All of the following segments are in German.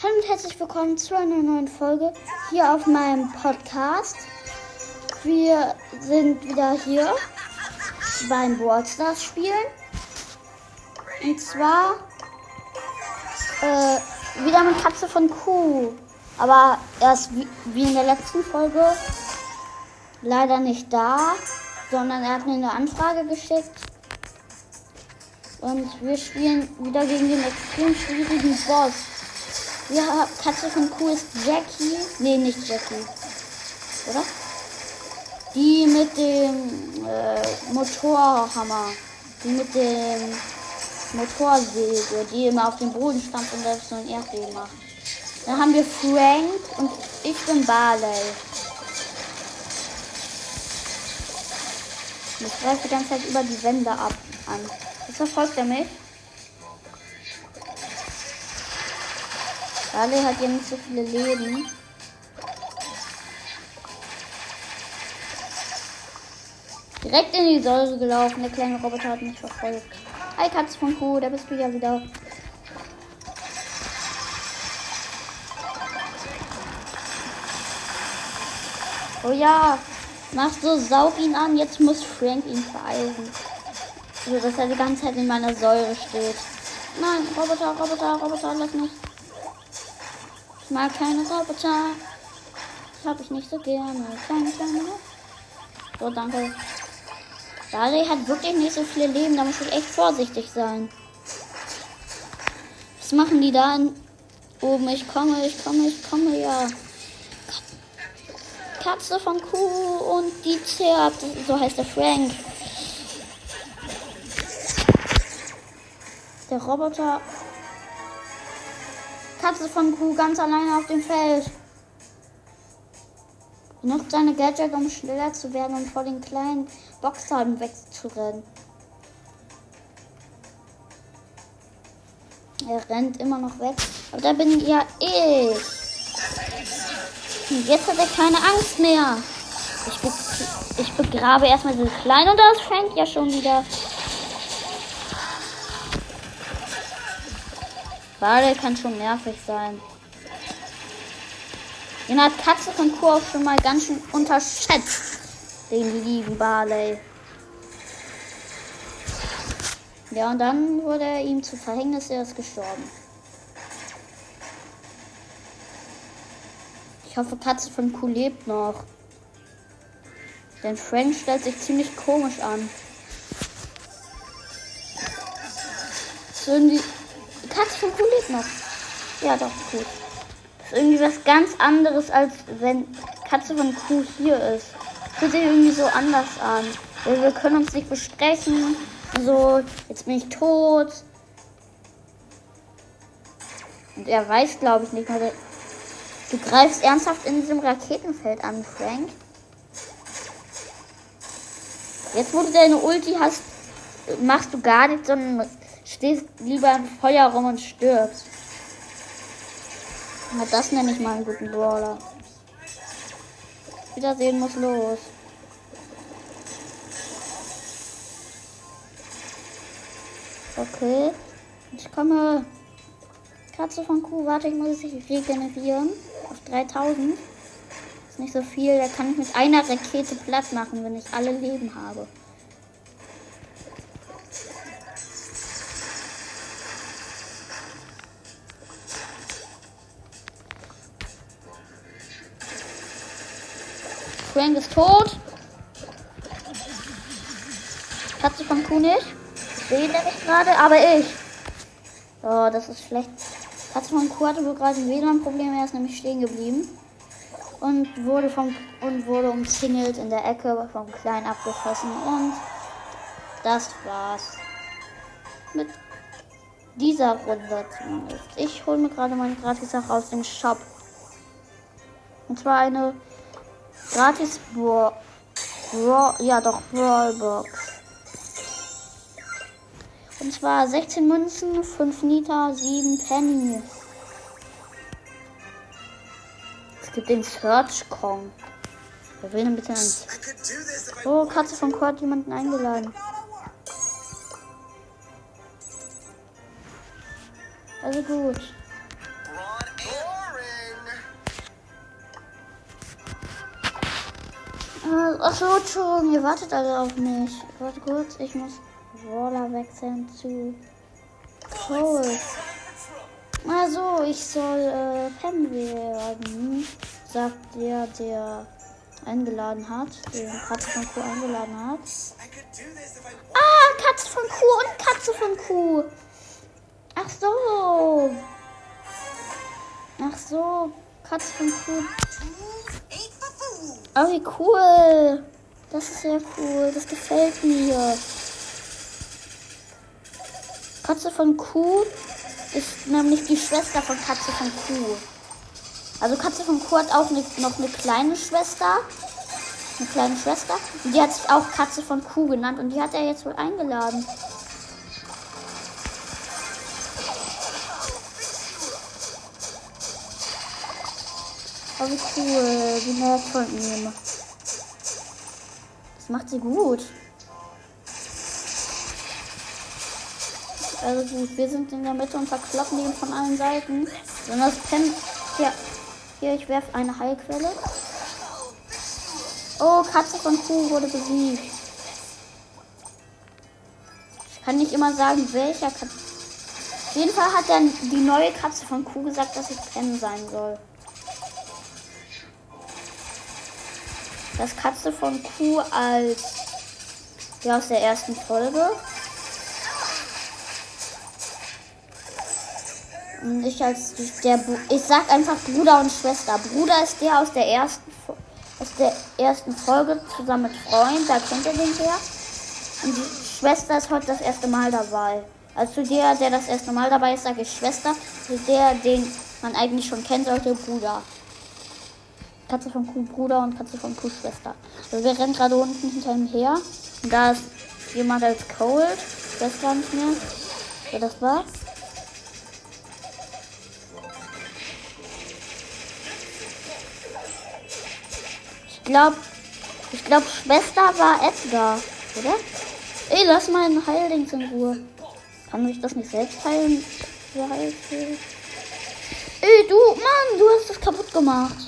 Hallo und herzlich willkommen zu einer neuen Folge hier auf meinem Podcast. Wir sind wieder hier beim Worldstars spielen. Und zwar äh, wieder mit Katze von Kuh. Aber erst wie, wie in der letzten Folge leider nicht da, sondern er hat mir eine Anfrage geschickt. Und wir spielen wieder gegen den extrem schwierigen Boss. Ja, Katze von Kuh ist Jackie. Nee, nicht Jackie. Oder? Die mit dem äh, Motorhammer. Die mit dem Motorsäge, die immer auf dem Boden stampft und selbst so ein Erdbeben macht. Dann haben wir Frank und ich bin Barley. Ich greife die ganze Zeit über die Wände ab an. Jetzt verfolgt er mich. Barley hat ja nicht so viele Leben. Direkt in die Säure gelaufen. Der kleine Roboter hat mich verfolgt. Hi Katze von Kuh, da bist du ja wieder. Oh ja, mach so, saug ihn an. Jetzt muss Frank ihn vereisen. So, dass er die ganze Zeit in meiner Säure steht. Nein, Roboter, Roboter, Roboter, lass mich. Mag keine Roboter. Das habe ich nicht so gerne. Kleine, kleine. So, danke. Barley hat wirklich nicht so viele Leben. Da muss ich echt vorsichtig sein. Was machen die da oben? Ich komme, ich komme, ich komme, ja. Katze von Kuh und die zerrt. So heißt der Frank. Der Roboter. Katze von Kuh ganz alleine auf dem Feld. Benutzt seine Gadget, um schneller zu werden und vor den kleinen Boxteilen wegzurennen. Er rennt immer noch weg. Aber da bin ja ich. Und jetzt hat er keine Angst mehr. Ich, be ich begrabe erstmal diese Kleinen und das fängt ja schon wieder. Barley kann schon nervig sein. Den hat Katze von Kuh auch schon mal ganz schön unterschätzt. Den lieben Barley. Ja, und dann wurde er ihm zu Verhängnis, er ist gestorben. Ich hoffe, Katze von Kuh lebt noch. Denn Frank stellt sich ziemlich komisch an. So von Kuh lebt noch. Ja, doch, gut. Das ist irgendwie was ganz anderes, als wenn Katze von Kuh hier ist. Fühlt sich irgendwie so anders an. Wir können uns nicht besprechen. So, jetzt bin ich tot. Und er weiß, glaube ich, nicht mehr. Du greifst ernsthaft in diesem Raketenfeld an, Frank. Jetzt, wo du deine Ulti hast, machst du gar nichts, sondern stehst lieber im Feuer rum und stirbst. Na, das nenne ich mal einen guten Brawler. Wiedersehen muss los. Okay. Ich komme. Katze von Kuh, warte, ich muss sich regenerieren. Auf 3000. Ist nicht so viel. Da kann ich mit einer Rakete platt machen, wenn ich alle Leben habe. Frank ist tot. Katze von Kuh nicht. Ich sehe nämlich gerade, aber ich. Oh, das ist schlecht. Katze von Kuh hatte wohl gerade ein WLAN-Problem. Er ist nämlich stehen geblieben. Und wurde, vom, und wurde umzingelt in der Ecke vom Kleinen abgeschossen. Und das war's. Mit dieser Runde zumindest. Ich hole mir gerade meine Gratis-Sache aus dem Shop. Und zwar eine Gratis Brawl. Bra ja, doch, Brawlbox. Und zwar 16 Münzen, 5 Nita, 7 Penny. Es gibt den Search Kong. Wer will denn bitte ein. Oh, Katze von Kurt jemanden eingeladen. Also gut. Achso, Entschuldigung, ihr wartet alle auf mich. Warte kurz, ich muss Roller wechseln zu Cold. Also, ich soll äh, Pam werden, sagt der, der eingeladen hat, den Katze von Kuh eingeladen hat. Ah, Katze von Kuh und Katze von Kuh. Ach so. Ach so, Katze von Kuh. Oh, wie cool. Das ist sehr cool. Das gefällt mir. Katze von Kuh ist nämlich die Schwester von Katze von Kuh. Also Katze von Kuh hat auch noch eine kleine Schwester. Eine kleine Schwester. Und die hat sich auch Katze von Kuh genannt. Und die hat er jetzt wohl eingeladen. Oh, wie cool. Wie nett von ihm. Das macht sie gut. Also gut, wir sind in der Mitte und verkloppen ihn von allen Seiten. Das Pen. Ja. Hier, ich werfe eine Heilquelle. Oh, Katze von Kuh wurde besiegt. Ich kann nicht immer sagen, welcher Katze. Auf jeden Fall hat dann die neue Katze von Kuh gesagt, dass ich Pen sein soll. Das Katze von Kuh als ja aus der ersten Folge. Und ich als der ich sag einfach Bruder und Schwester. Bruder ist der aus der ersten aus der ersten Folge zusammen mit Freund, da kennt ihr den her. Und die Schwester ist heute das erste Mal dabei. Also der, der das erste Mal dabei ist, sage ich Schwester. Zu der, den man eigentlich schon kennt, sollte Bruder. Katze von Kuh Bruder und Katze von Kuh Schwester. Also wir rennen gerade unten hinter ihm her. Und da ist jemand als Cold. Ich weiß gar nicht mehr, wer das war. Ich glaube, ich glaube, Schwester war Edgar, oder? Ey, lass mal ein Heildings in Ruhe. Kann sich das nicht selbst heilen? Ey, du, Mann, du hast das kaputt gemacht.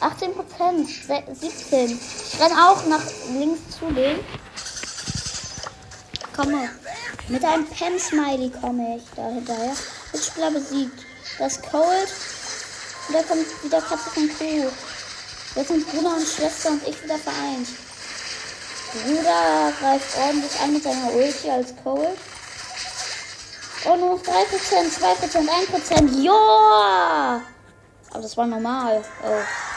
18 Prozent, 17. Ich renne auch nach links zu dem. Komme. Mit einem Pen-Smiley komme ich da hinterher. Mitspieler besiegt. Das Cold. Und da kommt wieder Katze von Kuh. Jetzt sind Bruder und Schwester und ich wieder vereint. Bruder greift ordentlich an mit seiner Ulti als Cold. Oh, nur noch 3%, 2%, 1%. Ja! Aber das war normal. Oh.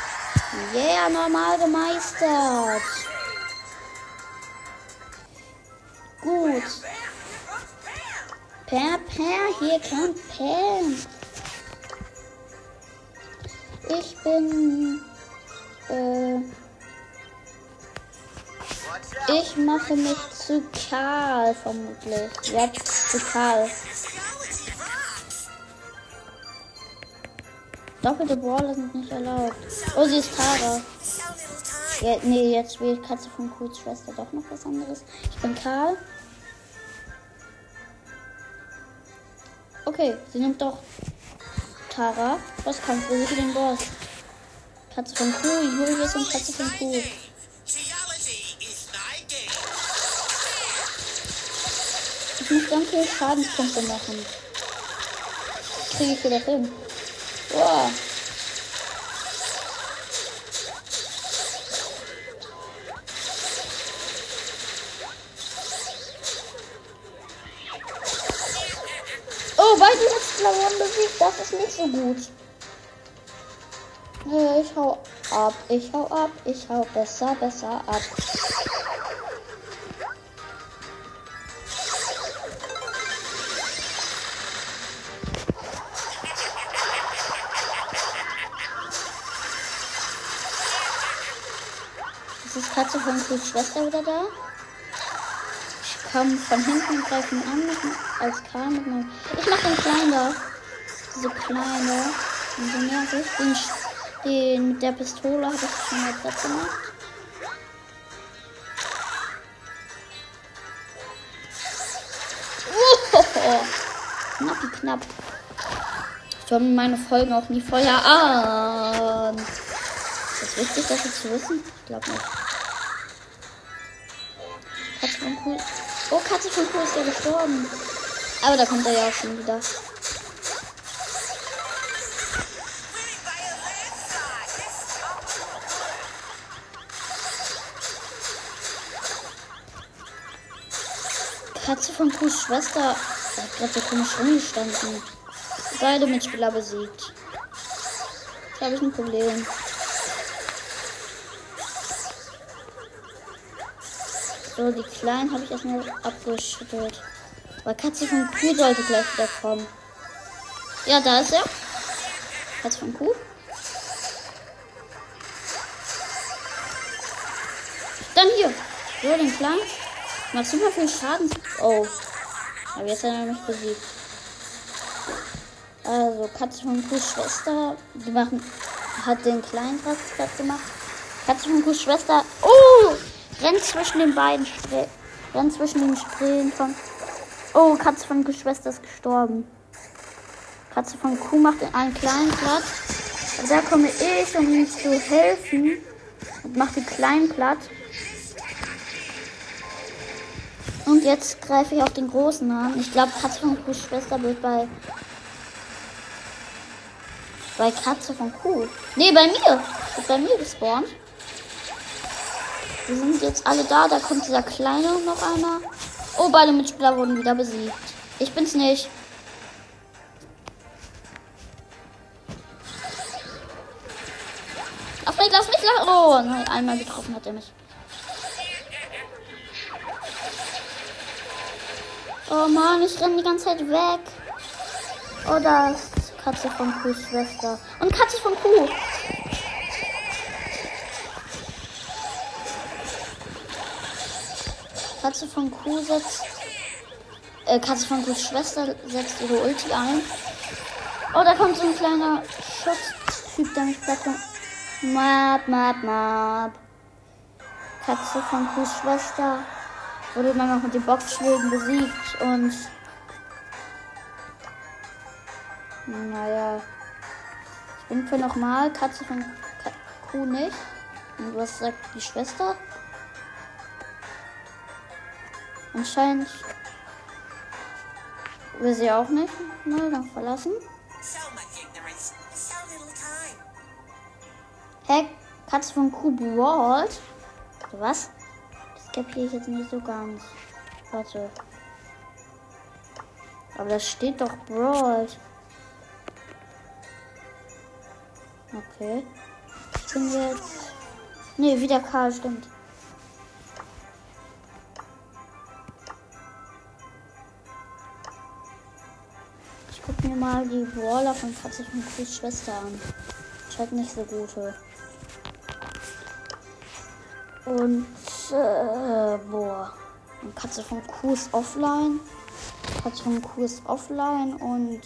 Yeah, normal gemeistert. Gut. Per, per, hier kommt Pam. Ich bin. Äh, ich mache mich zu Karl vermutlich. Ja, zu Karl. Doppelte Brawler sind nicht erlaubt. Oh, sie ist Tara. Ja, nee, jetzt spielt Katze von Kuhs Schwester doch noch was anderes. Ich bin Karl. Okay, sie nimmt doch Tara. Was kann für sie den Boss? Katze von Kuh, Julius und Katze von Kuh. Ich muss ganz viele Schadenspunkte machen. Kriege ich wieder hin. Boah. Oh, beide Explosionen besiegt. Das ist nicht so gut. Ich hau ab, ich hau ab, ich hau besser, besser ab. Katze von Chris Schwester wieder da. Ich komme von hinten und greife ihn an als Karl mit meinem. Ich mach den kleinen da. Diese kleine. Und so nervig. Den, den mit der Pistole habe ich schon mal Platz gemacht. Oh, knapp, knapp. Ich höre meine Folgen auch nie vorher an. Ist das wichtig, das jetzt zu wissen? Ich glaube nicht. Katze von Kuh. Oh, Katze von Kuh ist ja gestorben. Aber da kommt er ja auch schon wieder. Katze von Kuhs Schwester hat gerade so komisch rumgestanden. Beide Mitspieler besiegt. Da habe ich ein Problem. So, die Kleinen habe ich erstmal abgeschüttelt. Aber Katze von Kuh sollte gleich wieder kommen. Ja, da ist er. Katze von Kuh. Dann hier. So, den Kleinen. Macht super viel Schaden. Oh. Aber jetzt hat er mich besiegt. Also, Katze von Kuhs Schwester. Die machen, hat den kleinen Platz gemacht. Katze von Kuhs Schwester. Oh! Rennt zwischen den beiden. Rennt zwischen den Strähnen von. Oh, Katze von Kuhs Schwester ist gestorben. Katze von Kuh macht einen kleinen Platz. Da komme ich, um ihm zu helfen. Und mache den kleinen Platz. Und jetzt greife ich auf den großen an. Ich glaube, Katze von Kuhs Schwester wird bei. Bei Katze von Kuh. Nee, bei mir. Bei mir gespawnt. Wir sind jetzt alle da. Da kommt dieser kleine noch einer. Oh, beide Mitspieler wurden wieder besiegt. Ich bin's nicht. Ach, lass mich lachen. Oh, nein, einmal getroffen hat er mich. Oh Mann, ich renne die ganze Zeit weg. Oh, da ist Katze von Kuhs Schwester. Und Katze von Kuh. Katze von Kuh setzt. Äh, Katze von Kuhs Schwester setzt ihre Ulti ein. Oh, da kommt so ein kleiner Schutztyp, der mich platt Map, map, map. Katze von Kuhs Schwester wurde dann noch mit den Boxschlägen besiegt und naja. Ich bin für nochmal Katze von Kuh nicht. Und was sagt die Schwester? Anscheinend will sie auch nicht. Dann verlassen. Hä? Katze von Kuh brawlt? Was? kapiere ich jetzt nicht so ganz. Warte. Aber das steht doch Brawl. Okay. Ich bin jetzt. Ne, wieder Karl, stimmt. Guck mir mal die Brawler von Katze von Chris Schwester an. Scheint nicht so gute. Und äh, boah. Und Katze von Kuh ist offline. Katze von Kuh ist offline und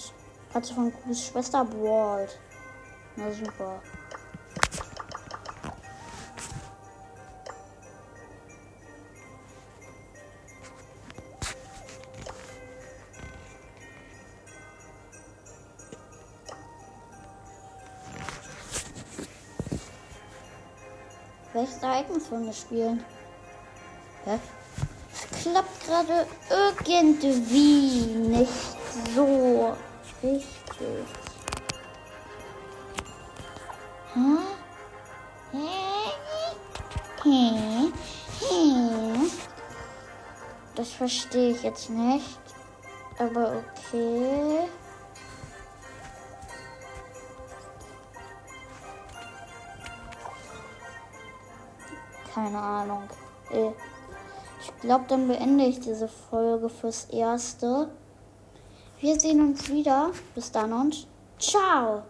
Katze von Kuhs Schwester brawlt. Na super. Welches Ereignis wollen wir spielen? Hä? Es klappt gerade irgendwie nicht so richtig. Hm? Das verstehe ich jetzt nicht. Aber okay. Keine Ahnung. Ich glaube, dann beende ich diese Folge fürs Erste. Wir sehen uns wieder. Bis dann und ciao.